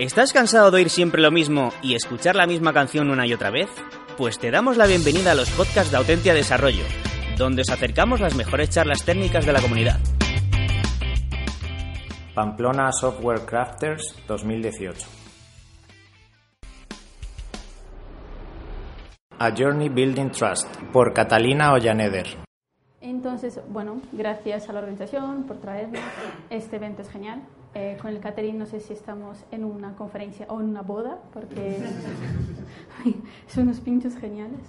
¿Estás cansado de oír siempre lo mismo y escuchar la misma canción una y otra vez? Pues te damos la bienvenida a los podcasts de Autentia Desarrollo, donde os acercamos las mejores charlas técnicas de la comunidad. Pamplona Software Crafters 2018. A Journey Building Trust por Catalina Ollaneder. Entonces, bueno, gracias a la organización por traernos. Este evento es genial. Eh, con el catering no sé si estamos en una conferencia o en una boda, porque son unos pinchos geniales.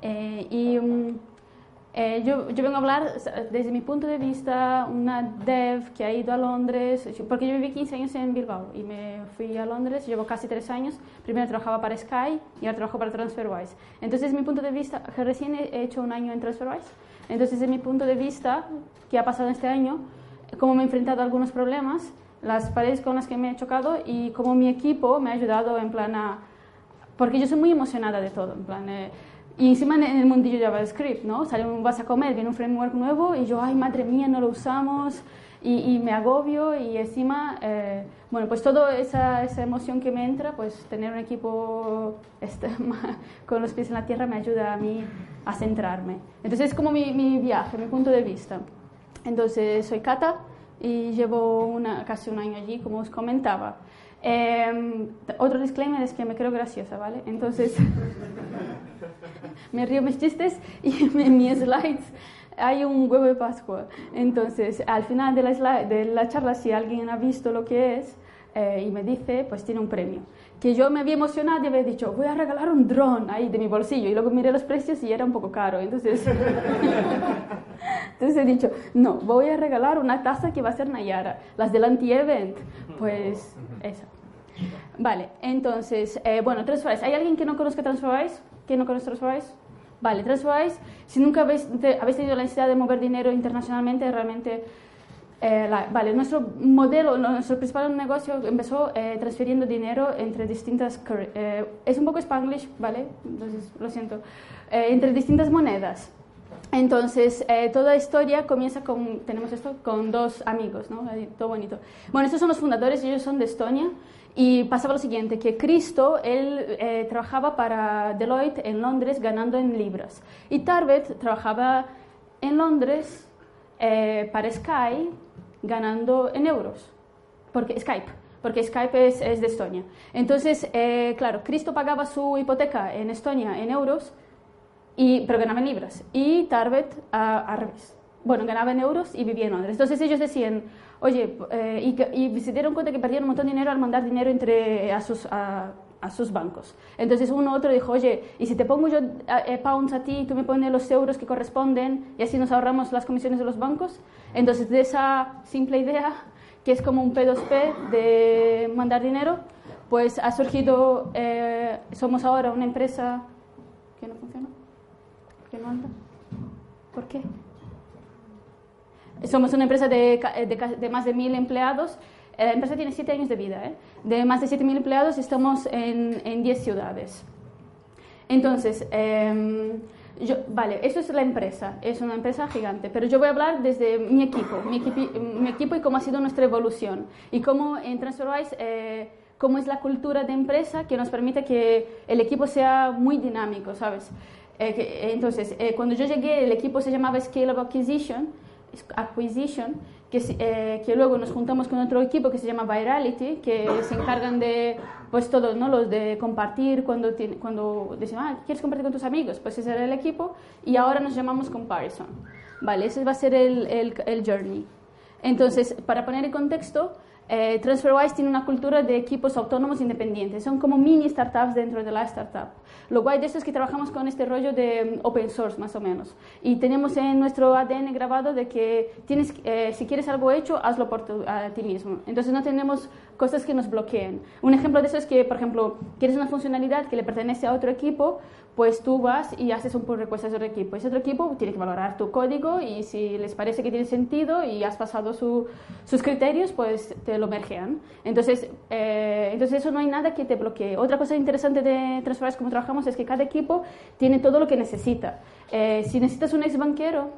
Eh, y um, eh, yo, yo, vengo a hablar desde mi punto de vista, una dev que ha ido a Londres, porque yo viví 15 años en Bilbao y me fui a Londres, llevo casi 3 años, primero trabajaba para Sky y ahora trabajo para TransferWise. Entonces, desde mi punto de vista, recién he hecho un año en TransferWise, entonces desde mi punto de vista, que ha pasado este año, cómo me he enfrentado a algunos problemas, las paredes con las que me he chocado y cómo mi equipo me ha ayudado en plan a... Porque yo soy muy emocionada de todo, en plan... Eh, y encima en el mundillo JavaScript, ¿no? Sale un, vas a comer, viene un framework nuevo y yo, ay, madre mía, no lo usamos y, y me agobio y encima, eh, bueno, pues toda esa, esa, emoción que me entra, pues tener un equipo este, con los pies en la tierra me ayuda a mí a centrarme. Entonces es como mi, mi viaje, mi punto de vista. Entonces, soy Cata y llevo una, casi un año allí, como os comentaba. Eh, otro disclaimer es que me creo graciosa, ¿vale? Entonces, me río mis chistes y en mis slides hay un huevo de Pascua. Entonces, al final de la, slide, de la charla, si alguien ha visto lo que es eh, y me dice, pues tiene un premio. Que yo me había emocionado y había dicho, voy a regalar un dron ahí de mi bolsillo. Y luego miré los precios y era un poco caro. Entonces, entonces he dicho, no, voy a regalar una taza que va a ser Nayara. Las del anti-event, pues esa. Vale, entonces, eh, bueno, TransferWise. ¿Hay alguien que no conozca TransferWise? ¿Quién no conoce TransferWise? Vale, TransferWise, si nunca habéis, te, habéis tenido la necesidad de mover dinero internacionalmente, realmente eh, la, vale, nuestro modelo, nuestro principal negocio empezó eh, transfiriendo dinero entre distintas, eh, es un poco spanglish, ¿vale? Entonces, lo siento, entre distintas monedas. Entonces, toda historia comienza con, tenemos esto, con dos amigos, ¿no? Todo bonito. Bueno, estos son los fundadores, ellos son de Estonia, y pasaba lo siguiente, que Cristo, él trabajaba para Deloitte en Londres ganando en libras, y Tarbet trabajaba en Londres para Sky ganando en euros, porque Skype, porque Skype es, es de Estonia. Entonces, eh, claro, Cristo pagaba su hipoteca en Estonia en euros, y, pero ganaba en libras, y Tarbet al revés. Bueno, ganaba en euros y vivía en Londres. Entonces ellos decían, oye, eh, y, y, se dieron cuenta que perdían un montón de dinero al mandar dinero entre a sus, a, a sus bancos. Entonces uno otro dijo, oye, ¿y si te pongo yo eh, pounds a ti tú me pones los euros que corresponden y así nos ahorramos las comisiones de los bancos? Entonces de esa simple idea, que es como un P2P de mandar dinero, pues ha surgido, eh, somos ahora una empresa que no funciona, no anda. ¿Por qué? Somos una empresa de, de, de más de mil empleados la empresa tiene siete años de vida. ¿eh? De más de 7.000 empleados estamos en, en 10 ciudades. Entonces, eh, yo, vale, eso es la empresa, es una empresa gigante, pero yo voy a hablar desde mi equipo, mi, equipo, mi equipo y cómo ha sido nuestra evolución y cómo en TransferWise, eh, cómo es la cultura de empresa que nos permite que el equipo sea muy dinámico, ¿sabes? Eh, que, entonces, eh, cuando yo llegué, el equipo se llamaba Scalable Acquisition, Acquisition que, eh, que, luego nos juntamos con otro equipo que se llama Virality, que se encargan de, pues todos, ¿no? Los de compartir cuando, tiene, cuando dicen, ah, ¿quieres compartir con tus amigos? Pues ese era el equipo y ahora nos llamamos Comparison. Vale, ese va a ser el, el, el journey. Entonces, para poner en contexto, eh, TransferWise tiene una cultura de equipos autónomos independientes, son como mini startups dentro de la startup. Lo guay de esto es que trabajamos con este rollo de mm, open source, más o menos. Y tenemos en nuestro ADN grabado de que tienes, eh, si quieres algo hecho, hazlo por a ti mismo. Entonces no tenemos cosas que nos bloqueen. Un ejemplo de eso es que, por ejemplo, quieres una funcionalidad que le pertenece a otro equipo, pues tú vas y haces un pull request a otro equipo. Ese otro equipo tiene que valorar tu código y si les parece que tiene sentido y has pasado sus criterios, pues te lo mergean. Entonces, eh, entonces eso no hay nada que te bloquee. Otra cosa interesante de Transferwise, como trabajamos, es que cada equipo tiene todo lo que necesita. Eh, si necesitas un ex banquero,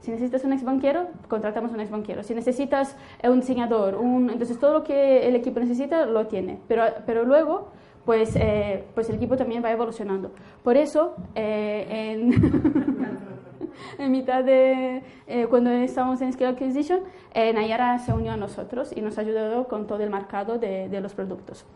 si necesitas un ex banquero, contratamos un ex banquero. Si necesitas un diseñador, un, entonces todo lo que el equipo necesita lo tiene. Pero, pero luego pues, eh, pues el equipo también va evolucionando. Por eso, eh, en, mitad de eh, cuando estamos en Scale Acquisition, Nayara se unió a nosotros y nos ayudado con todo el mercado de los productos.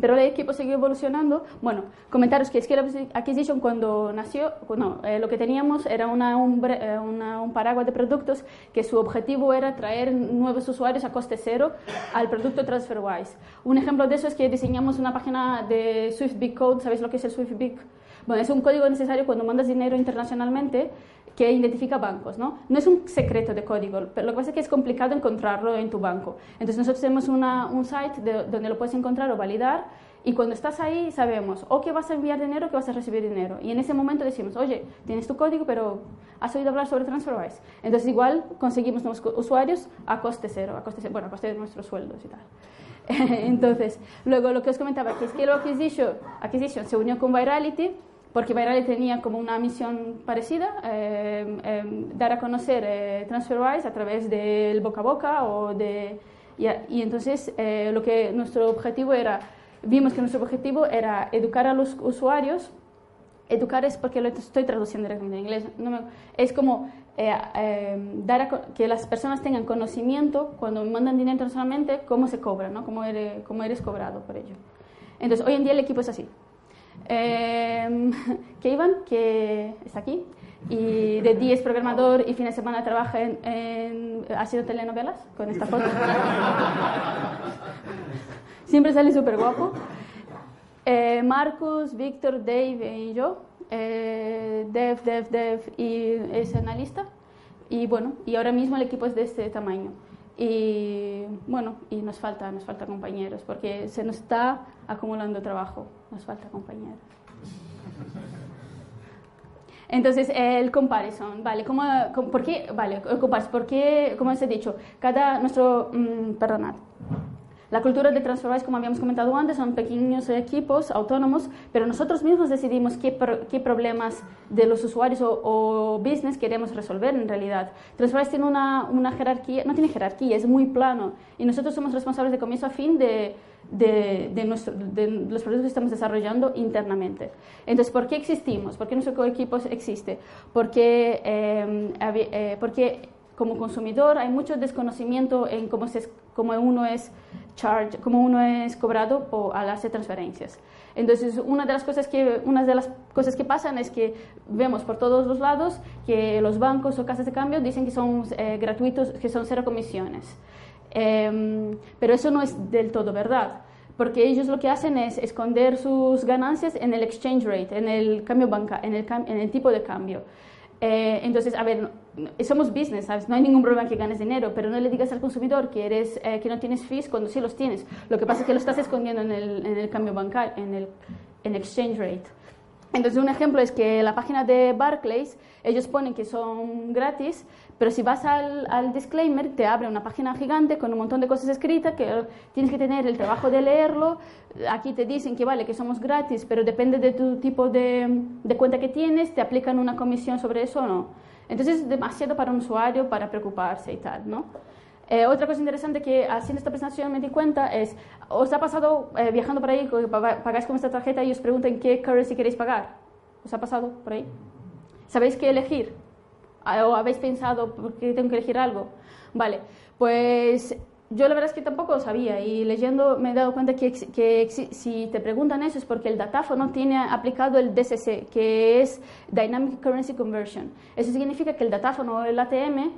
Pero el equipo siguió evolucionando. Bueno, comentaros que Scale Acquisition cuando nació, bueno, eh, lo que teníamos era eh, una, un, paraguas de productos que su objetivo era traer nuevos usuarios a coste cero al producto TransferWise. Un ejemplo de eso es que diseñamos una página de Swift Big Code. ¿Sabéis lo que es el Swift Big? Bueno, es un código necesario cuando mandas dinero internacionalmente que identifica bancos, ¿no? No es un secreto de código, pero lo que pasa es que es complicado encontrarlo en tu banco. Entonces nosotros tenemos una, un site donde lo puedes encontrar o validar y cuando estás ahí sabemos o que vas a enviar dinero o que vas a recibir dinero. Y en ese momento decimos, oye, tienes tu código, pero has oído hablar sobre TransferWise. Entonces igual conseguimos nuevos usuarios a coste cero, a coste, bueno, a coste de nuestros sueldos y tal. Entonces, luego lo que os comentaba, que que Acquisition, Acquisition se unió con Virality porque Virality tenía como una misión parecida, eh, eh, dar a conocer eh, TransferWise a través del boca a boca o de... Y, entonces lo que nuestro objetivo era, vimos que nuestro objetivo era educar a los usuarios, educar es porque lo estoy traduciendo directamente en inglés, es como dar a, que las personas tengan conocimiento cuando mandan dinero internacionalmente, cómo se cobra, ¿no? cómo, eres, cómo eres cobrado por ello. Entonces, hoy en día el equipo es así. Eh, que está aquí, y de día es programador y fin de semana trabaja en, ha sido telenovelas con esta foto. Siempre sale súper guapo. Eh, Marcus, Víctor, Dave y yo. Eh, dev, Dev, Dev y es analista. Y bueno, y ahora mismo el equipo es de este tamaño. Y bueno, y nos falta, nos falta compañeros, porque se nos está acumulando trabajo, nos falta compañeros. Entonces, el comparison, ¿vale? ¿Cómo, por qué? Vale, el comparison, ¿por qué, como os he dicho, cada, nuestro, mmm, perdonad, la cultura de TransferWise, como habíamos comentado antes, son pequeños equipos autónomos, pero nosotros mismos decidimos qué, qué problemas de los usuarios o, business queremos resolver en realidad. TransferWise tiene una, una, jerarquía, no tiene jerarquía, es muy plano y nosotros somos responsables de comienzo a fin de, de, de, nuestro, de los productos que estamos desarrollando internamente. Entonces, ¿por qué existimos? ¿Por qué nuestro equipo existe? Porque, eh, eh, porque como consumidor hay mucho desconocimiento en cómo, se, cómo uno es charge, uno es cobrado o al hacer transferencias. Entonces, una de las cosas que una de las cosas que pasan es que vemos por todos los lados que los bancos o casas de cambio dicen que son eh, gratuitos, que son cero comisiones. Em, pero eso no es del todo verdad, porque ellos lo que hacen es esconder sus ganancias en el exchange rate, en el cambio banca, en el, en el tipo de cambio. Eh, entonces, a ver, somos business, ¿sabes? No hay ningún problema que ganes dinero, pero no le digas al consumidor que, eres, eh, que no tienes fees cuando sí los tienes. Lo que pasa es que lo estás escondiendo en el, en el cambio bancario, en el en exchange rate. Entonces, un ejemplo es que la página de Barclays, ellos ponen que son gratis, pero si vas al, disclaimer, te abre una página gigante con un montón de cosas escritas que tienes que tener el trabajo de leerlo. Aquí te dicen que vale, que somos gratis, pero depende de tu tipo de, de cuenta que tienes, te aplican una comisión sobre eso o no. Entonces es demasiado para un usuario para preocuparse y tal, ¿no? Eh, otra cosa interesante que haciendo esta presentación me di cuenta es, ¿os ha pasado eh, viajando por ahí, pagáis con esta tarjeta y os preguntan qué currency queréis pagar? ¿Os ha pasado por ahí? ¿Sabéis qué elegir? ¿O habéis pensado que tengo que elegir algo? Vale, pues yo la verdad es que tampoco lo sabía y leyendo me he dado cuenta que, que, si te preguntan eso es porque el datáfono tiene aplicado el DCC, que es Dynamic Currency Conversion. Eso significa que el datáfono o el ATM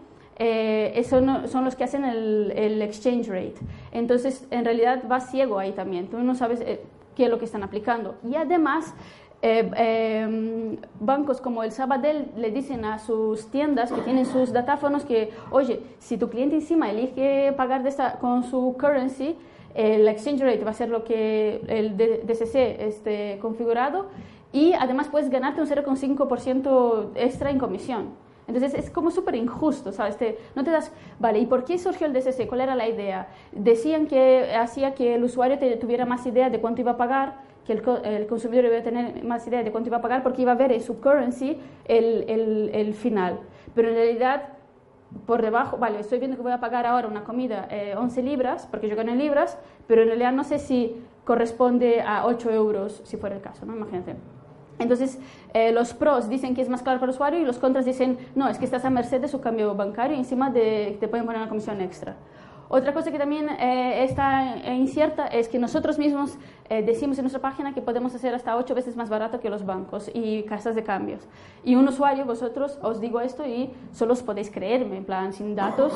eh, eso son los que hacen el, el, exchange rate. Entonces, en realidad vas ciego ahí también, tú no sabes eh, qué es lo que están aplicando. Y además, eh, em, bancos como el Sabadell le dicen a sus tiendas que tienen sus datáfonos que, oye, si tu cliente encima elige pagar de esta, con su currency, el exchange rate va a ser lo que el DCC esté configurado y además puedes ganarte un 0,5% extra en comisión. Entonces es como súper injusto, ¿sabes? no te das, vale, ¿y por qué surgió el DCC? ¿Cuál era la idea? Decían que hacía que el usuario tuviera más idea de cuánto iba a pagar, que el, el, consumidor iba a tener más idea de cuánto iba a pagar porque iba a ver en su currency el, el, el final. Pero en realidad por debajo, vale, estoy viendo que voy a pagar ahora una comida 11 eh, libras, porque yo gano en libras, pero en realidad no sé si corresponde a 8 euros, si fuera el caso, ¿no? Imagínate. Entonces, eh, los pros dicen que es más claro para el usuario y los contras dicen, no, es que estás a merced de su cambio bancario y encima de, te pueden poner una comisión extra. Otra cosa que también eh, está incierta es que nosotros mismos eh, decimos en nuestra página que podemos hacer hasta ocho veces más barato que los bancos y casas de cambios. Y un usuario, vosotros, os digo esto y solo os podéis creerme, en plan, sin datos,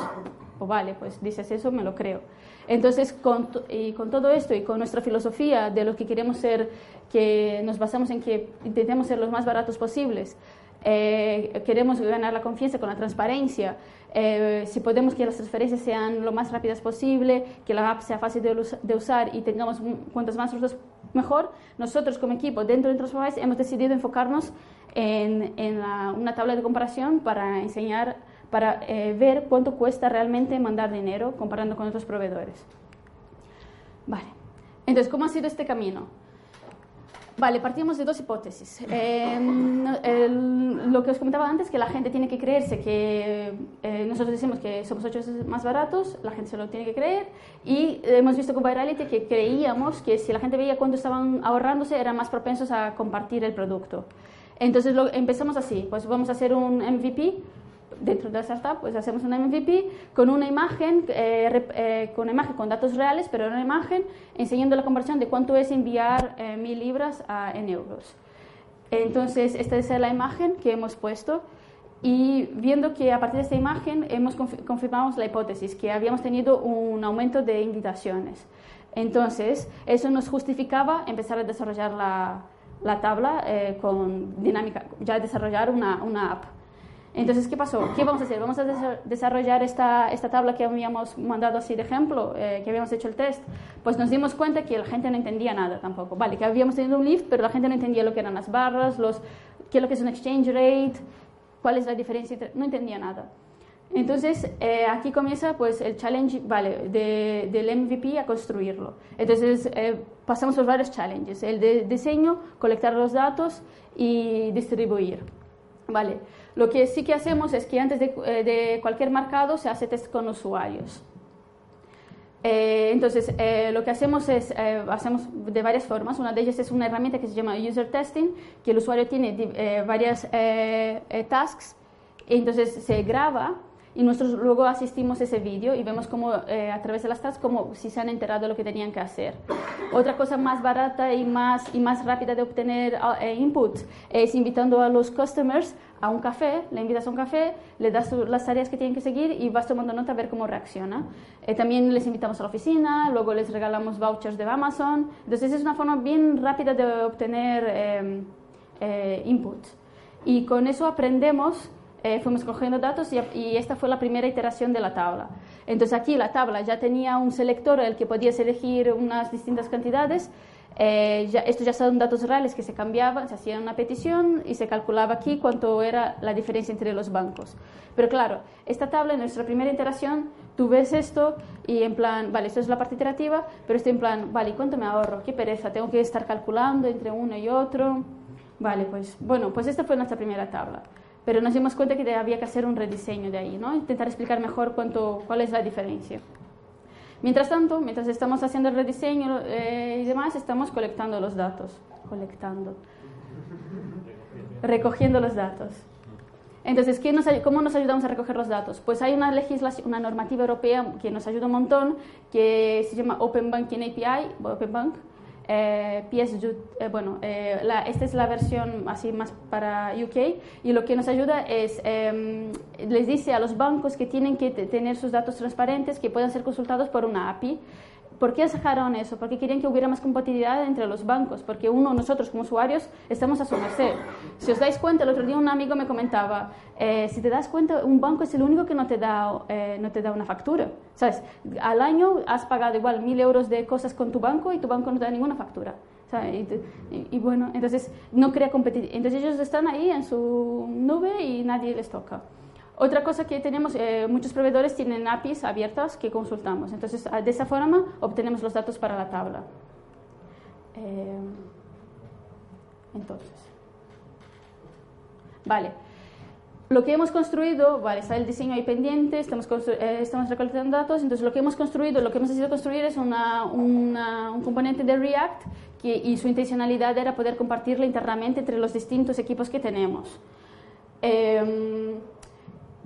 pues vale, pues dices eso, me lo creo. Entonces, con, y con todo esto y con nuestra filosofía de lo que queremos ser, que nos basamos en que intentemos ser los más baratos posibles, eh, queremos ganar la confianza con la transparencia, eh, si podemos que las transferencias sean lo más rápidas posible, que la app sea fácil de, usar y tengamos cuantos más usos mejor, nosotros como equipo dentro de Transformais hemos decidido enfocarnos en, una tabla de comparación para enseñar, para eh, ver cuánto cuesta realmente mandar dinero comparando con otros proveedores. Vale. Entonces, ¿cómo ha sido este camino? Vale, partimos de dos hipótesis. Em, lo que os comentaba antes, que la gente tiene que creerse que eh, nosotros decimos que somos ocho veces más baratos, la gente se lo tiene que creer. Y hemos visto con Virality que creíamos que si la gente veía cuánto estaban ahorrándose, eran más propensos a compartir el producto. Entonces lo, empezamos así, pues vamos a hacer un MVP dentro de la startup, pues hacemos una MVP con una imagen, eh, eh, con una imagen con datos reales, pero una imagen enseñando la conversión de cuánto es enviar eh, mil libras a, en euros. Entonces, esta es la imagen que hemos puesto y viendo que a partir de esta imagen hemos confirmado la hipótesis que habíamos tenido un aumento de invitaciones. Entonces, eso nos justificaba empezar a desarrollar la, la tabla con dinámica, ya desarrollar una, una app. Entonces, ¿qué pasó? ¿Qué vamos a hacer? Vamos a desarrollar esta, esta tabla que habíamos mandado así de ejemplo, eh, que habíamos hecho el test. Pues nos dimos cuenta que la gente no entendía nada tampoco. Vale, que habíamos tenido un lift, pero la gente no entendía lo que eran las barras, los, qué es lo que es un exchange rate, cuál es la diferencia, no entendía nada. Entonces, eh, aquí comienza pues el challenge, vale, de, del MVP a construirlo. Entonces, eh, pasamos por varios challenges. El de diseño, colectar los datos y distribuir. Vale. Lo que sí que hacemos es que antes de, eh, cualquier marcado se hace test con usuarios. Eh, entonces, eh, lo que hacemos es, hacemos de varias formas. Una de ellas es una herramienta que se llama User Testing, que el usuario tiene varias tasks, entonces se graba y nosotros luego asistimos a ese vídeo y vemos cómo eh, a través de las tasks como si se han enterado de lo que tenían que hacer. Otra cosa más barata y más, y más rápida de obtener uh, input es invitando a los customers a un café, le invitas a un café, le das las tareas que tienen que seguir y vas tomando nota a ver cómo reacciona. Eh, también les invitamos a la oficina, luego les regalamos vouchers de Amazon. Entonces es una forma bien rápida de obtener em, eh, input. Y con eso aprendemos eh, fuimos cogiendo datos y, esta fue la primera iteración de la tabla. Entonces aquí la tabla ya tenía un selector el que podías elegir unas distintas cantidades. Eh, ya, estos ya son datos reales que se cambiaban, se hacía una petición y se calculaba aquí cuánto era la diferencia entre los bancos. Pero claro, esta tabla en nuestra primera iteración, tú ves esto y en plan, vale, esto es la parte iterativa, pero estoy en plan, vale, ¿y cuánto me ahorro? Qué pereza, tengo que estar calculando entre uno y otro. Vale, pues bueno, pues esta fue nuestra primera tabla pero nos dimos cuenta que había que hacer un rediseño de ahí, ¿no? intentar explicar mejor cuánto, cuál es la diferencia. Mientras tanto, mientras estamos haciendo el rediseño eh, y demás, estamos colectando los datos, colectando, recogiendo los datos. Entonces, ¿qué nos, ¿cómo nos ayudamos a recoger los datos? Pues hay una legislación, una normativa europea que nos ayuda un montón, que se llama Open Banking API, Open Bank, eh, PS, eh, bueno, eh, la, esta es la versión así más para UK y lo que nos ayuda es, em, les dice a los bancos que tienen que tener sus datos transparentes, que puedan ser consultados por una API. ¿Por qué sacaron eso? Porque querían que hubiera más compatibilidad entre los bancos, porque uno, nosotros como usuarios, estamos a su merced. Si os dais cuenta, el otro día un amigo me comentaba, eh, si te das cuenta, un banco es el único que no te da, eh, no te da una factura. ¿Sabes? Al año has pagado igual mil euros de cosas con tu banco y tu banco no te da ninguna factura. Y, y, bueno, entonces no crea competitividad. Entonces ellos están ahí en su nube y nadie les toca. Otra cosa que tenemos, eh, muchos proveedores tienen APIs abiertas que consultamos. Entonces, de esa forma obtenemos los datos para la tabla. Eh, entonces, vale. Lo que hemos construido, vale, está el diseño ahí pendiente, estamos, eh, estamos recolectando datos, entonces lo que hemos construido, lo que hemos decidido construir es una, un componente de React que, y su intencionalidad era poder compartirlo internamente entre los distintos equipos que tenemos. Eh,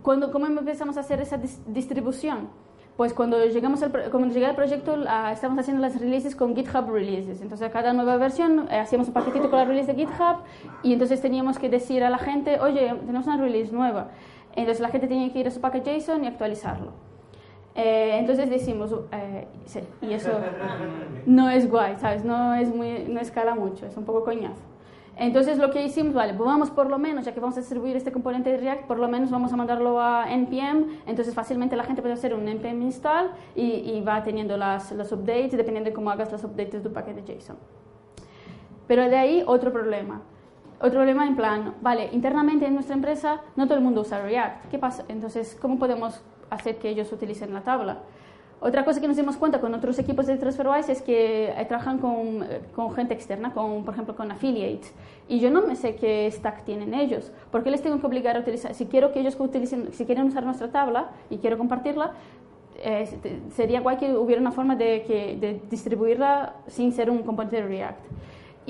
cuando, ¿Cómo empezamos a hacer esa distribución? Pues cuando llegamos al, cuando llegué al proyecto estamos haciendo las releases con GitHub Releases. Entonces a cada nueva versión eh, hacíamos un paquetito con la release de GitHub y entonces teníamos que decir a la gente, oye, tenemos una release nueva. Entonces la gente tenía que ir a su paquete JSON y actualizarlo. Eh, entonces decimos, eh, sí, y eso no es guay, ¿sabes? No, es muy, no escala mucho, es un poco coñazo. Entonces lo que hicimos, vale, pues vamos por lo menos, ya que vamos a distribuir este componente de React, por lo menos vamos a mandarlo a npm, entonces fácilmente la gente puede hacer un npm install y, va teniendo las, los updates, dependiendo de cómo hagas los updates de tu paquete JSON. Pero de ahí otro problema. Otro problema en plan, vale, internamente en nuestra empresa no todo el mundo usa React. ¿Qué pasa? Entonces, ¿cómo podemos hacer que ellos utilicen la tabla? Otra cosa que nos dimos cuenta con otros equipos de TransferWise es que eh, trabajan con, eh, con, gente externa, con, por ejemplo con affiliates. Y yo no me sé qué stack tienen ellos. ¿Por qué les tengo que obligar a utilizar? Si quiero que ellos utilicen, si quieren usar nuestra tabla y quiero compartirla, eh, sería guay que hubiera una forma de, que, de distribuirla sin ser un componente de React.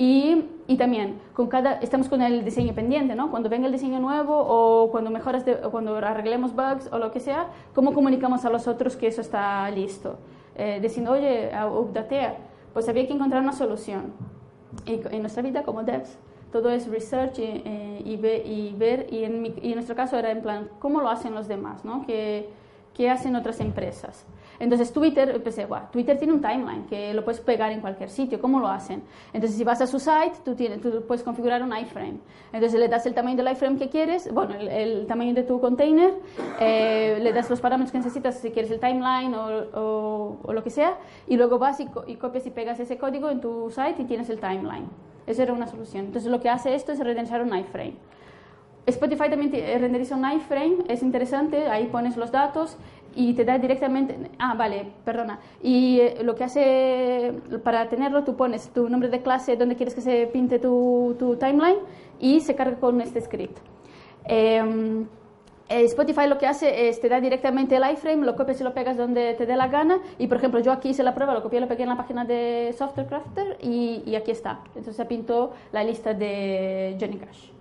Y, y, también, con cada, estamos con el diseño pendiente, ¿no? Cuando venga el diseño nuevo o cuando, mejoras o cuando arreglemos bugs o lo que sea, ¿cómo comunicamos a los otros que eso está listo? Eh, diciendo, oye, updatea. Pues había que encontrar una solución. Y en nuestra vida como devs, todo es research y, eh, y, y ver, y en, y en, nuestro caso era en plan, ¿cómo lo hacen los demás? ¿no? ¿Qué, ¿Qué hacen otras empresas? Entonces Twitter, pensé, Twitter tiene un timeline que lo puedes pegar en cualquier sitio, ¿cómo lo hacen? Entonces si vas a su site, tú, tienes, tú puedes configurar un iframe. Entonces le das el tamaño del iframe que quieres, bueno, el, tamaño de tu container, eh, le das los parámetros que necesitas, si quieres el timeline o, o, lo que sea, y luego vas y, y, copias y pegas ese código en tu site y tienes el timeline. Esa era una solución. Entonces lo que hace esto es renderizar un iframe. Spotify también renderiza un iframe, es interesante, ahí pones los datos y te da directamente, ah, vale, perdona, y eh, lo que hace, para tenerlo, tú pones tu nombre de clase donde quieres que se pinte tu, tu timeline y se carga con este script. Em, eh, Spotify lo que hace es te da directamente el iframe, lo copias y lo pegas donde te dé la gana. Y por ejemplo, yo aquí hice la prueba, lo copié y lo pegué en la página de Software Crafter y, y aquí está. Entonces se pintó la lista de Johnny Cash.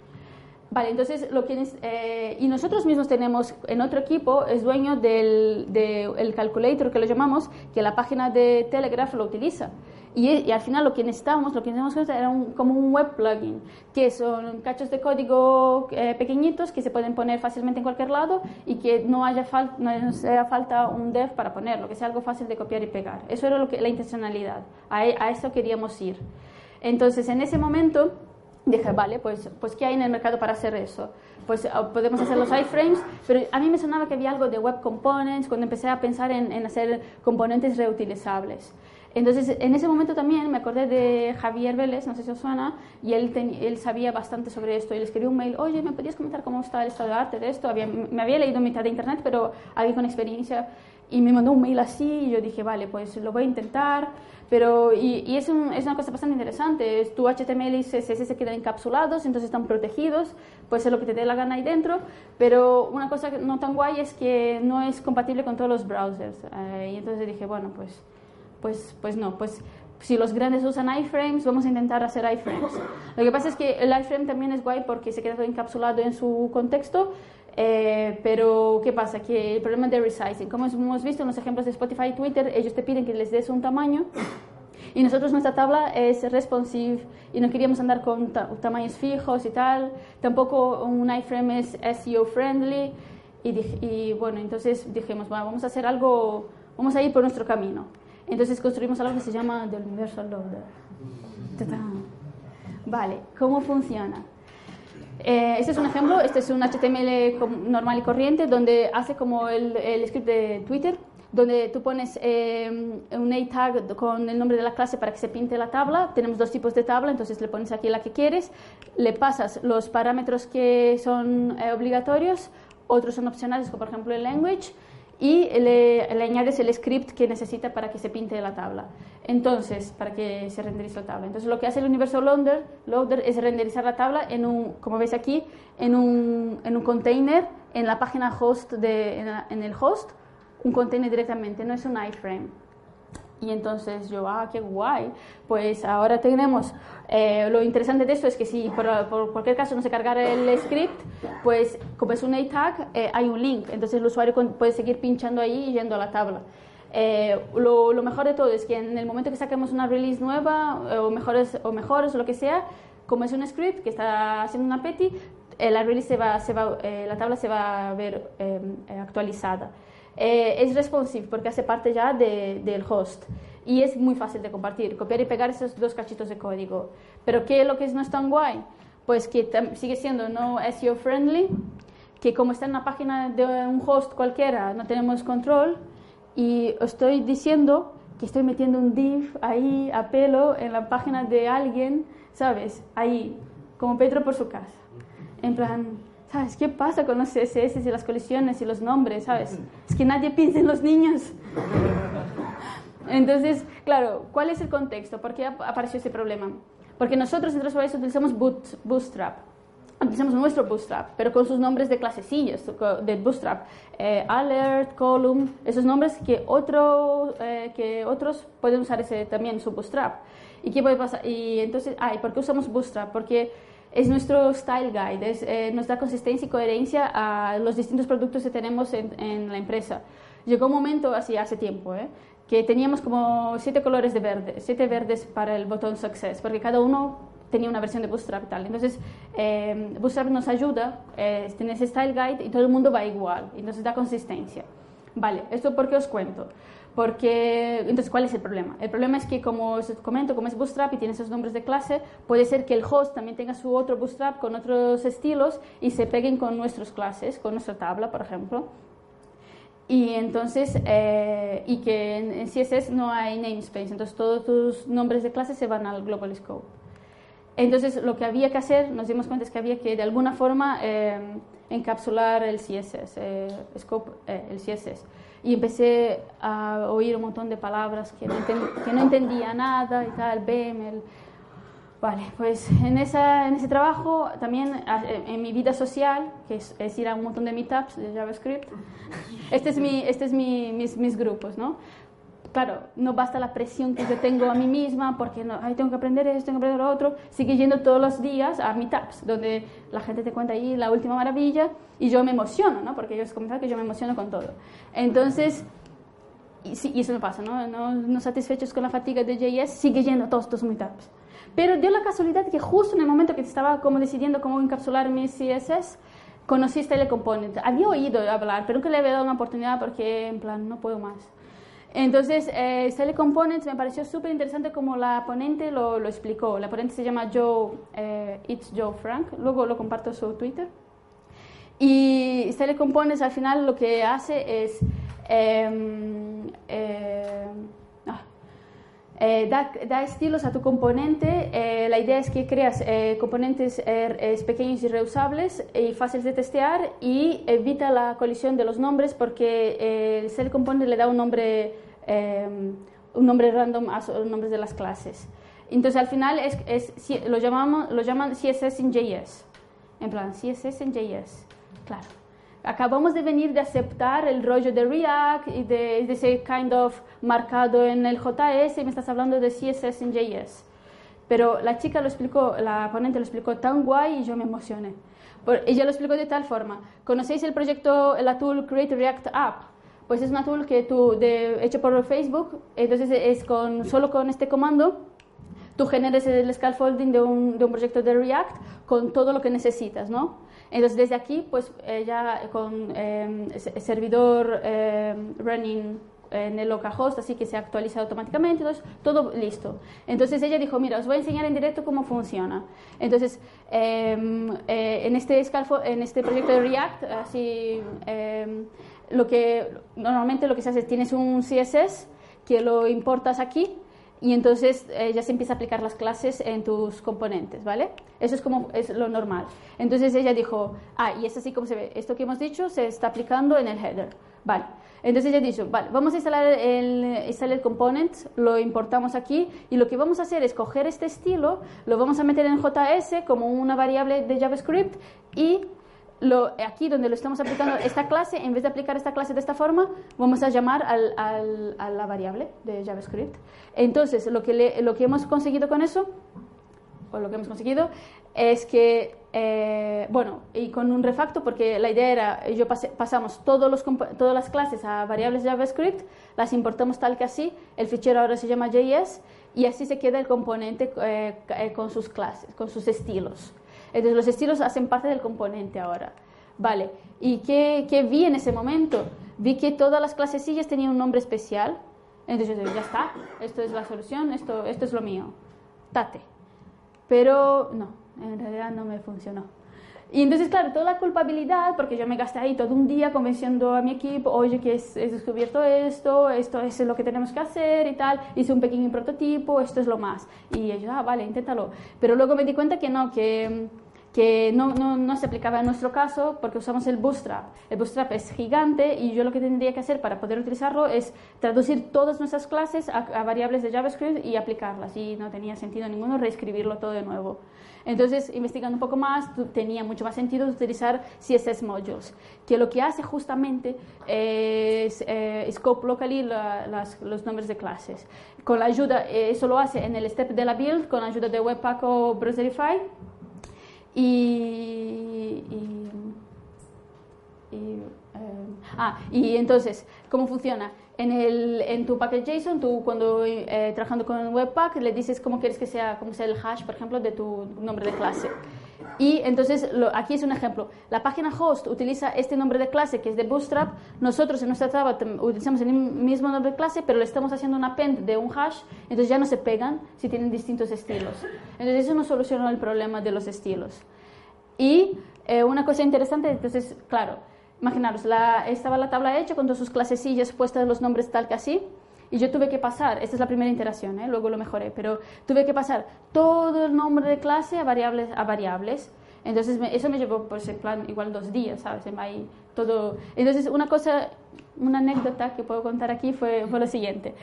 Vale, entonces lo que eh, y nosotros mismos tenemos en otro equipo es dueño del de calculator que lo llamamos que la página de Telegraph lo utiliza. Y, al final lo que necesitábamos lo que necesitábamos era un, como un web plugin que son cachos de código eh, pequeñitos que se pueden poner fácilmente en cualquier lado y que no haya falta no sea falta un dev para ponerlo que sea algo fácil de copiar y pegar. Eso era lo que la intencionalidad. A, a eso queríamos ir. Entonces en ese momento dije, vale, pues, pues ¿qué hay en el mercado para hacer eso? Pues ah, podemos hacer los iframes, pero a mí me sonaba que había algo de web components cuando empecé a pensar en, en hacer componentes reutilizables. Entonces, en ese momento también me acordé de Javier Vélez, no sé si os suena, y él, él sabía bastante sobre esto. Y le escribí un mail, oye, ¿me podías comentar cómo está el estado de arte de esto? Había, me había leído mitad de internet, pero alguien con experiencia. Y me mandó un mail así, y yo dije, vale, pues lo voy a intentar. Pero, y, y es, un, es, una cosa bastante interesante. Tu HTML y CSS se quedan encapsulados, entonces están protegidos, puede ser lo que te dé la gana ahí dentro. Pero una cosa no tan guay es que no es compatible con todos los browsers. Eh, y entonces dije, bueno, pues, pues, pues no, pues si los grandes usan iframes, vamos a intentar hacer iframes. Lo que pasa es que el iframe también es guay porque se queda todo encapsulado en su contexto eh, pero, ¿qué pasa? Que el problema de resizing, como hemos visto en los ejemplos de Spotify y Twitter, ellos te piden que les des un tamaño Y nosotros nuestra tabla es responsive y no queríamos andar con tamaños fijos y tal. Tampoco un iframe es SEO friendly. Y, y bueno, entonces dijimos, vamos a hacer algo, vamos a ir por nuestro camino. Entonces construimos algo que se llama The Universal Loader. Vale, ¿cómo funciona? Eh, este es un ejemplo, este es un HTML normal y corriente donde hace como el, script de Twitter, donde tú pones eh, un A tag con el nombre de la clase para que se pinte la tabla. Tenemos dos tipos de tabla, entonces le pones aquí la que quieres, le pasas los parámetros que son eh, obligatorios, otros son opcionales, como por ejemplo el language, y le, añades el script que necesita para que se pinte la tabla. Entonces, para que se renderice la tabla. Entonces, lo que hace el universo loader, loader es renderizar la tabla en un, como veis aquí, en un, en un container en la página host, de, en el host, un container directamente, no es un iframe. Y entonces yo, ah, qué guay. Pues ahora tenemos, eh, lo interesante de esto es que si por, por, cualquier caso no se cargara el script, pues como es un A tag, eh, hay un link. Entonces el usuario puede seguir pinchando ahí y yendo a la tabla. Eh, lo, lo, mejor de todo es que en el momento que saquemos una release nueva o mejores o mejores o lo que sea, como es un script que está haciendo una PETI, la release se va, se va la tabla se va a ver actualizada. Eh, es responsive porque hace parte ya de, del host y es muy fácil de compartir, copiar y pegar esos dos cachitos de código. Pero ¿qué es lo que no es tan guay? Pues que sigue siendo no SEO friendly, que como está en una página de un host cualquiera no tenemos control y estoy diciendo que estoy metiendo un div ahí a pelo en la página de alguien, ¿sabes? Ahí, como Pedro por su casa. En plan, ¿Sabes qué pasa con los CSS y las colisiones y los nombres? ¿Sabes? Es que nadie piensa en los niños. Entonces, claro, ¿cuál es el contexto? ¿Por qué apareció ese problema? Porque nosotros en TrustWise utilizamos Bootstrap. Utilizamos nuestro Bootstrap, pero con sus nombres de clasecillas de Bootstrap. Eh, alert, Column, esos nombres que, otro, eh, que otros pueden usar ese, también su Bootstrap. ¿Y qué puede pasar? Y entonces, ah, ¿y por qué usamos Bootstrap? Porque es nuestro style guide, es, eh, nos da consistencia y coherencia a los distintos productos que tenemos en, la empresa. Llegó un momento, así hace tiempo, ¿eh? que teníamos como siete colores de verde, siete verdes para el botón Success, porque cada uno tenía una versión de Bootstrap tal. Entonces, eh, Bootstrap nos ayuda, eh, tiene ese style guide y todo el mundo va igual, nos da consistencia. Vale, ¿esto por qué os cuento? Porque, entonces, ¿cuál es el problema? El problema es que, como os comento, como es Bootstrap y tiene esos nombres de clase, puede ser que el host también tenga su otro Bootstrap con otros estilos y se peguen con nuestras clases, con nuestra tabla, por ejemplo. Y entonces, eh, y que en CSS no hay namespace, entonces todos tus nombres de clase se van al global scope. Entonces, lo que había que hacer, nos dimos cuenta es que había que de alguna forma eh, encapsular el CSS, eh, scope, el CSS y empecé a oír un montón de palabras que no, que no entendía nada y tal, BEM, Vale, pues en, esa, en ese trabajo, también en mi vida social, que es, ir a un montón de meetups de JavaScript, este es, mi, este es mi, mis, mis grupos, ¿no? Claro, no basta la presión que yo tengo a mí misma porque no, ay, tengo que aprender esto, tengo que aprender lo otro. Sigue yendo todos los días a meetups, donde la gente te cuenta ahí la última maravilla y yo me emociono, ¿no? Porque ellos comentan que yo me emociono con todo. Entonces, y, sí, y eso me pasa, ¿no? ¿no? No satisfechos con la fatiga de JS, sigue yendo a todos estos meetups. Pero dio la casualidad que justo en el momento que estaba como decidiendo cómo encapsular mi CSS, conocí este Component. Había oído hablar, pero nunca le había dado una oportunidad porque, en plan, no puedo más. Entonces, eh, Components me pareció súper interesante como la ponente lo, explicó. La ponente se llama Joe, eh, It's Joe Frank, luego lo comparto su Twitter. Y Style Components al final lo que hace es... Em, ah, eh, da, da, estilos a tu componente. Eh, la idea es que creas eh, componentes pequeños y reusables y fáciles de testear y evita la colisión de los nombres porque el Cell Component le da un nombre, un nombre random a los nombres de las clases. Entonces al final es, es, lo, llamamos, lo llaman CSS en JS. En plan, CSS en JS. Claro acabamos de venir de aceptar el rollo de React y de, ese kind of marcado en el JS y me estás hablando de CSS en JS. Pero la chica lo explicó, la ponente lo explicó tan guay y yo me emocioné. ella lo explicó de tal forma. ¿Conocéis el proyecto, la tool Create React App? Pues es una tool que tú, de, hecho por Facebook, entonces es con, solo con este comando, tú generas el scaffolding de un, de un proyecto de React con todo lo que necesitas, ¿no? Entonces desde aquí, pues ya con eh, servidor eh, running en el localhost, así que se actualiza automáticamente, entonces todo listo. Entonces ella dijo, mira, os voy a enseñar en directo cómo funciona. Entonces, em, eh, en, este en este proyecto de React, así, em, lo que, normalmente lo que se hace es, tienes un CSS que lo importas aquí, y entonces eh, ya se empieza a aplicar las clases en tus componentes, ¿vale? Eso es como es lo normal. Entonces ella dijo, ah, y es así como se ve, esto que hemos dicho se está aplicando en el header, ¿vale? Entonces ella dijo, vale, vamos a instalar el, instalar el component, lo importamos aquí y lo que vamos a hacer es coger este estilo, lo vamos a meter en JS como una variable de JavaScript y lo, aquí donde lo estamos aplicando esta clase, en vez de aplicar esta clase de esta forma, vamos a llamar al, al, a la variable de JavaScript. Entonces, lo que, lo que hemos conseguido con eso, o lo que hemos conseguido, es que, eh, bueno, y con un refacto, porque la idea era, yo pasamos todos los, todas las clases a variables JavaScript, las importamos tal que así, el fichero ahora se llama JS, y así se queda el componente eh, eh, con sus clases, con sus estilos. Entonces los estilos hacen parte del componente ahora. Vale, ¿y qué, qué vi en ese momento? Vi que todas las clasecillas tenían un nombre especial. Entonces yo ya está, esto es la solución, esto, esto es lo mío. Tate. Pero no, en realidad no me funcionó. Y entonces, claro, toda la culpabilidad, porque yo me gasté ahí todo un día convenciendo a mi equipo, oye, que he descubierto esto, esto es lo que tenemos que hacer y tal, hice un pequeño prototipo, esto es lo más. Y ellos, ah, vale, inténtalo. Pero luego me di cuenta que no, que que no, no, no, se aplicaba en nuestro caso porque usamos el Bootstrap. El Bootstrap es gigante y yo lo que tendría que hacer para poder utilizarlo es traducir todas nuestras clases a, variables de JavaScript y aplicarlas. Y no tenía sentido ninguno reescribirlo todo de nuevo. Entonces, investigando un poco más, tenía mucho más sentido utilizar CSS modules, que lo que hace justamente es eh, scope locally los nombres de clases. Con la ayuda, eh, eso lo hace en el step de la build, con la ayuda de Webpack o Browserify y, eh, ah, y entonces, ¿cómo funciona? En, el, en tu package JSON, tú cuando eh, trabajando con Webpack le dices cómo quieres que sea, cómo sea el hash, por ejemplo, de tu nombre de clase. Y entonces, aquí es un ejemplo. La página host utiliza este nombre de clase que es de Bootstrap. Nosotros en nuestra tabla utilizamos el mismo nombre de clase, pero le estamos haciendo un append de un hash, entonces ya no se pegan si tienen distintos estilos. Entonces, eso nos solucionó el problema de los estilos. Y eh, una cosa interesante, entonces, claro, imaginaros, la, estaba la tabla hecha con todas sus clasecillas puestas los nombres tal que así. Y yo tuve que pasar, esta es la primera interacción, ¿eh? luego lo mejoré, pero tuve que pasar todo el nombre de clase a variables. A variables. Entonces eso me llevó, pues en plan, igual dos días, ¿sabes? Ahí, todo. Entonces una cosa, una anécdota que puedo contar aquí fue, fue lo siguiente.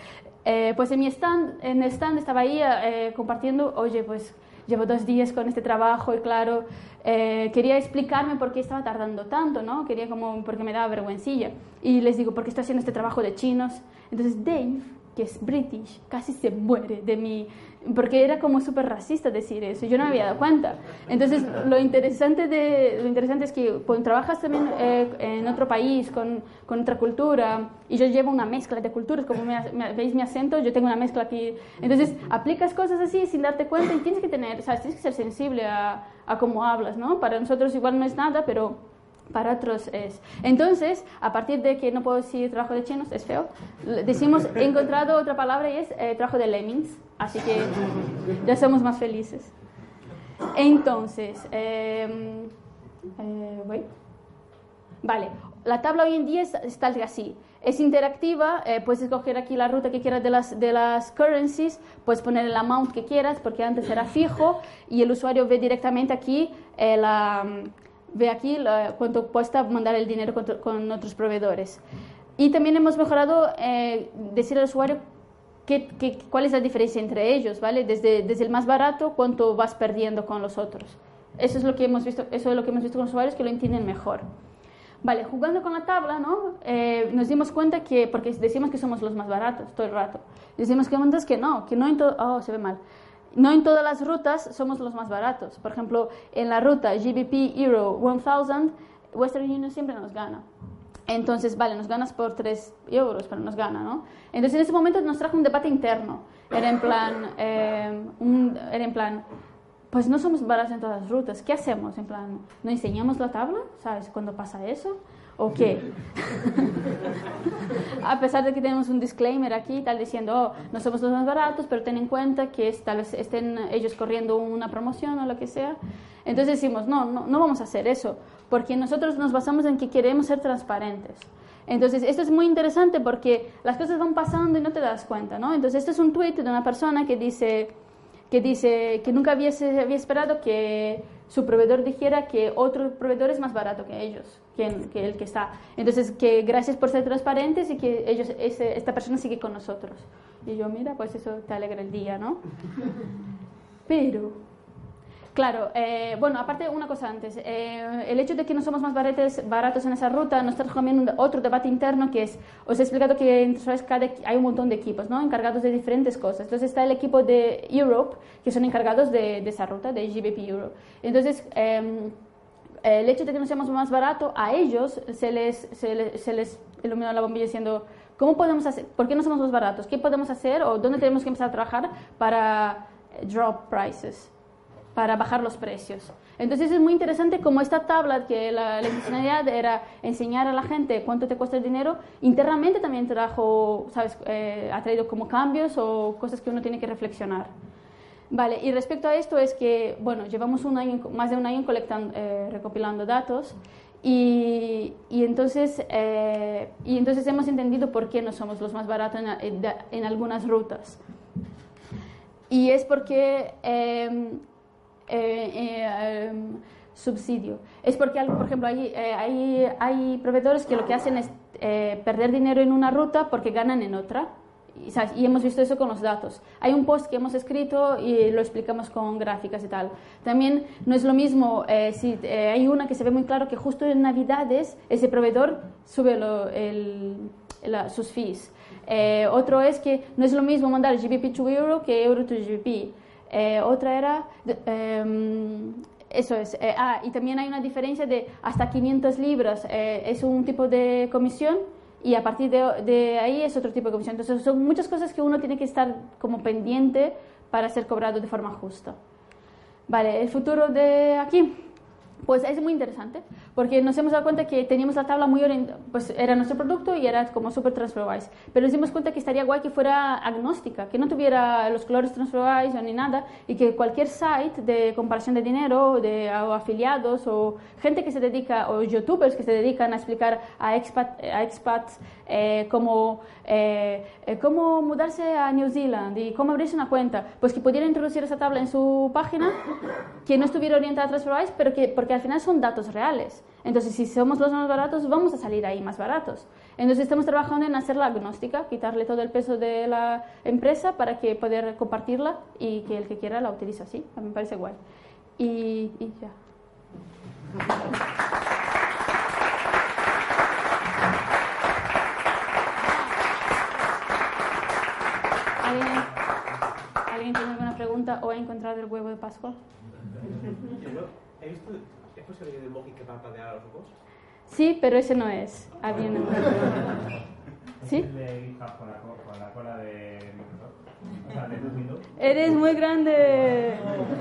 Eh, pues en mi stand, en el stand estaba ahí eh, compartiendo, oye, pues llevo dos días con este trabajo y claro, quería explicarme por qué estaba tardando tanto, ¿no? Quería como, porque me daba vergüencilla. Y les digo, ¿por qué estoy haciendo este trabajo de chinos? Entonces Dave, que es british, casi se muere de mí, porque era como súper racista decir eso, yo no me había dado cuenta. Entonces lo interesante, de, lo interesante es que cuando trabajas también eh, en otro país, con, con, otra cultura, y yo llevo una mezcla de culturas, como veis mi acento, yo tengo una mezcla aquí, entonces aplicas cosas así sin darte cuenta y tienes que tener, o sea, tienes que ser sensible a, a cómo hablas, ¿no? Para nosotros igual no es nada, pero para otros es. Entonces, a partir de que no puedo decir trabajo de chinos, es feo, decimos, he encontrado otra palabra y es eh, trabajo de lemmings, así que ya somos más felices. Entonces, eh, eh, vale, la tabla hoy en día es, tal así. Es interactiva, puedes escoger aquí la ruta que quieras de las, de las currencies, puedes poner el amount que quieras, porque antes era fijo, y el usuario ve directamente aquí la, ve aquí cuánto cuesta mandar el dinero con, otros proveedores. Y también hemos mejorado eh, decir al usuario qué, cuál es la diferencia entre ellos, ¿vale? Desde, desde el más barato, cuánto vas perdiendo con los otros. Eso es lo que hemos visto, eso es lo que hemos visto con los usuarios que lo entienden mejor. Vale, jugando con la tabla, ¿no? Eh, nos dimos cuenta que, porque decimos que somos los más baratos todo el rato, decimos que, que no, que no en todo, oh, se ve mal, no en todas las rutas somos los más baratos. Por ejemplo, en la ruta GBP Euro 1000, Western Union siempre nos gana. Entonces, vale, nos ganas por 3 euros, pero nos gana, ¿no? Entonces, en ese momento nos trajo un debate interno. Era en plan, eh, un, era en plan pues no somos baratos en todas las rutas. ¿Qué hacemos? En plan, ¿no enseñamos la tabla? ¿Sabes cuándo pasa eso? ¿O qué? a pesar de que tenemos un disclaimer aquí, tal diciendo, oh, no somos los más baratos, pero ten en cuenta que tal vez estén ellos corriendo una promoción o lo que sea. Entonces decimos, no, no, no vamos a hacer eso, porque nosotros nos basamos en que queremos ser transparentes. Entonces, esto es muy interesante porque las cosas van pasando y no te das cuenta, ¿no? Entonces, este es un tweet de una persona que dice, que dice que nunca había, había esperado que su proveedor dijera que otro proveedor es más barato que ellos, que, que el que está. Entonces, que gracias por ser transparentes y que ellos, esta persona sigue con nosotros. Y yo, mira, pues eso te alegra el día, ¿no? Pero Claro, eh, bueno, aparte una cosa antes, eh, el hecho de que no somos más baratos, baratos en esa ruta nos trajo también otro debate interno que es, os he explicado que en cada, hay un montón de equipos, ¿no? Encargados de diferentes cosas. Entonces está el equipo de Europe, que son encargados de, esa ruta, de GBP Europe. Entonces, em, el hecho de que no seamos más baratos, a ellos se les, se les, se les iluminó la bombilla diciendo, ¿cómo podemos hacer, por qué no somos más baratos? ¿Qué podemos hacer o dónde tenemos que empezar a trabajar para drop prices? Para bajar los precios. Entonces es muy interesante como esta tabla, que la, la era enseñar a la gente cuánto te cuesta el dinero, internamente también trajo, ¿sabes? Eh, ha traído como cambios o cosas que uno tiene que reflexionar. Vale, y respecto a esto es que, bueno, llevamos un año, más de un año colectando, eh, recopilando datos y, y entonces, eh, y entonces hemos entendido por qué no somos los más baratos en, en algunas rutas. Y es porque eh, eh, em, subsidio. Es porque, por ejemplo, hay, eh, hay, hay, proveedores que lo que hacen es perder dinero en una ruta porque ganan en otra. Y, hemos visto eso con los datos. Hay un post que hemos escrito y lo explicamos con gráficas y tal. También no es lo mismo si hay una que se ve muy claro que justo en Navidades ese proveedor sube el, sus fees. otro es que no es lo mismo mandar GBP to euro que euro to GBP. Eh, otra era, em, eso es, eh, ah, y también hay una diferencia de hasta 500 libras, eh, es un tipo de comisión y a partir de, de, ahí es otro tipo de comisión. Entonces son muchas cosas que uno tiene que estar como pendiente para ser cobrado de forma justa. Vale, el futuro de aquí. Pues es muy interesante, porque nos hemos dado cuenta que teníamos la tabla muy orientada, pues era nuestro producto y era como super TransferWise, pero nos dimos cuenta que estaría guay que fuera agnóstica, que no tuviera los colores TransferWise ni nada, y que cualquier site de comparación de dinero, de o afiliados, o gente que se dedica, o youtubers que se dedican a explicar a, a expats eh, cómo, eh, eh, cómo mudarse a New Zealand y cómo abrirse una cuenta, pues que pudiera introducir esa tabla en su página, que no estuviera orientada a TransferWise, pero que, porque al final son datos reales. Entonces, si somos los más baratos, vamos a salir ahí más baratos. Entonces, estamos trabajando en hacer la agnóstica, quitarle todo el peso de la empresa para que poder compartirla y que el que quiera la utilice así. Me parece guay. Y, y ya. ¿Alguien, tiene alguna pregunta o ha encontrado el huevo de Pascua? ¿Es posible que emoji que parpadea a los ojos? Sí, pero ese no es. Alguien ¿Sí? Con la, con la cola de Eres muy grande.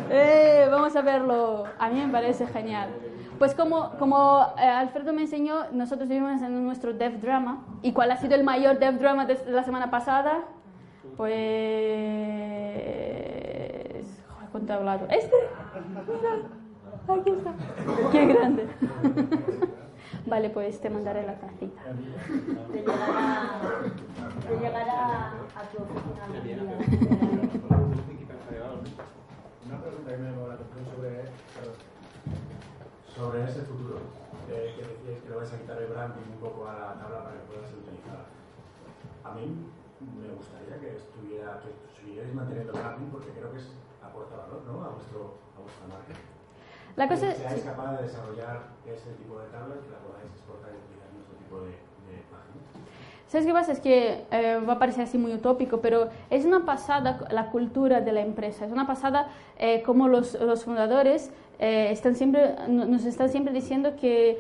Eh, vamos a verlo. A mí me parece genial. Pues como, como eh, Alfredo me enseñó, nosotros vivimos en nuestro dev drama. ¿Y cuál ha sido el mayor dev drama de la semana pasada? Pues... Joder, ¿cuánto he hablado? ¿Este? Aquí está. Qué grande. Vale, pues te mandaré la tacita. Te llegará, te llegará a tu oficina. Una pregunta que me llamó la atención sobre, sobre ese futuro, eh, que decíais que lo vais a quitar el branding un poco a la tabla para que pueda ser utilizada. A mí me gustaría que estuviera, que siguierais manteniendo el branding porque creo que es aporta valor ¿no? a, vuestro, a vuestra marca. La cosa es... Seáis capaz de desarrollar ese tipo de tablas que la podáis exportar y utilizar en nuestro tipo de, de páginas. ¿Sabes qué pasa? Es que eh, va a parecer así muy utópico, pero es una pasada la cultura de la empresa, es una pasada eh, como los, los fundadores eh, están siempre, nos están siempre diciendo que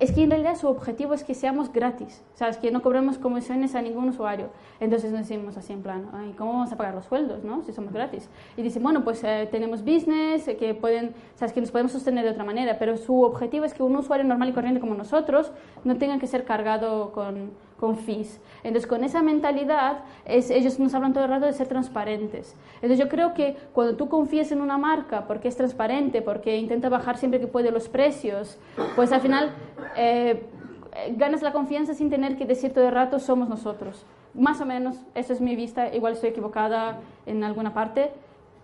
es que en realidad su objetivo es que seamos gratis, ¿sabes? Que no cobremos comisiones a ningún usuario. Entonces nos decimos así en plan, Ay, ¿cómo vamos a pagar los sueldos, no? Si somos gratis. Y dicen, bueno, pues eh, tenemos business, eh, que pueden, ¿sabes? Que nos podemos sostener de otra manera, pero su objetivo es que un usuario normal y corriente como nosotros no tenga que ser cargado con con fees. Entonces, con esa mentalidad, ellos nos hablan todo el rato de ser transparentes. Entonces, yo creo que cuando tú confías en una marca porque es transparente, porque intenta bajar siempre que puede los precios, pues al final eh, ganas la confianza sin tener que decir todo el rato somos nosotros. Más o menos, esa es mi vista, igual estoy equivocada en alguna parte,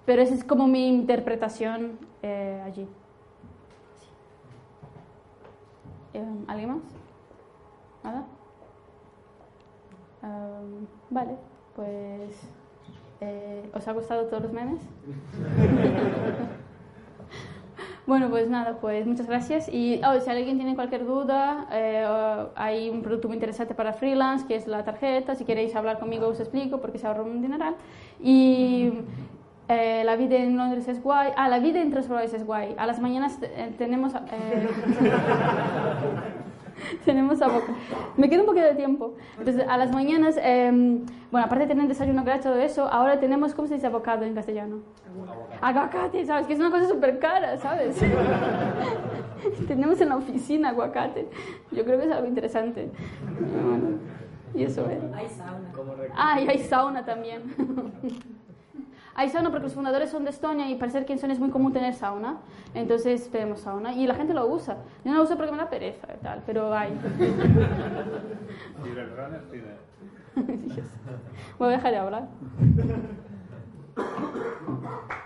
pero esa es como mi interpretación eh, allí. Eh, ¿Alguien más? ¿Nada? Vale, pues... Eh, ¿Os ha gustado todos los memes? bueno, pues nada, pues muchas gracias. Y oh, si alguien tiene cualquier duda, eh, hay un producto muy interesante para freelance, que es la tarjeta. Si queréis hablar conmigo, os explico porque se ahorra un dineral. Y eh, la vida en Londres es guay. Ah, la vida en Transformers es guay. A las mañanas tenemos... tenemos boca. Me queda un poquito de tiempo. Entonces, a las mañanas, em, bueno, aparte de tener desayuno gratis, todo eso, ahora tenemos, ¿cómo se dice abocado en castellano? Aguacate, ¿sabes? Que es una cosa súper cara, ¿sabes? tenemos en la oficina aguacate. Yo creo que es algo interesante. y eso es. Hay sauna. Ah, y hay sauna también. Hay sauna porque los fundadores son de Estonia y parece que en Estonia es muy común tener sauna. Entonces tenemos sauna y la gente lo usa. Yo no lo uso porque me da pereza y tal, pero hay. ¿Y el runner tiene? Voy a dejar de hablar.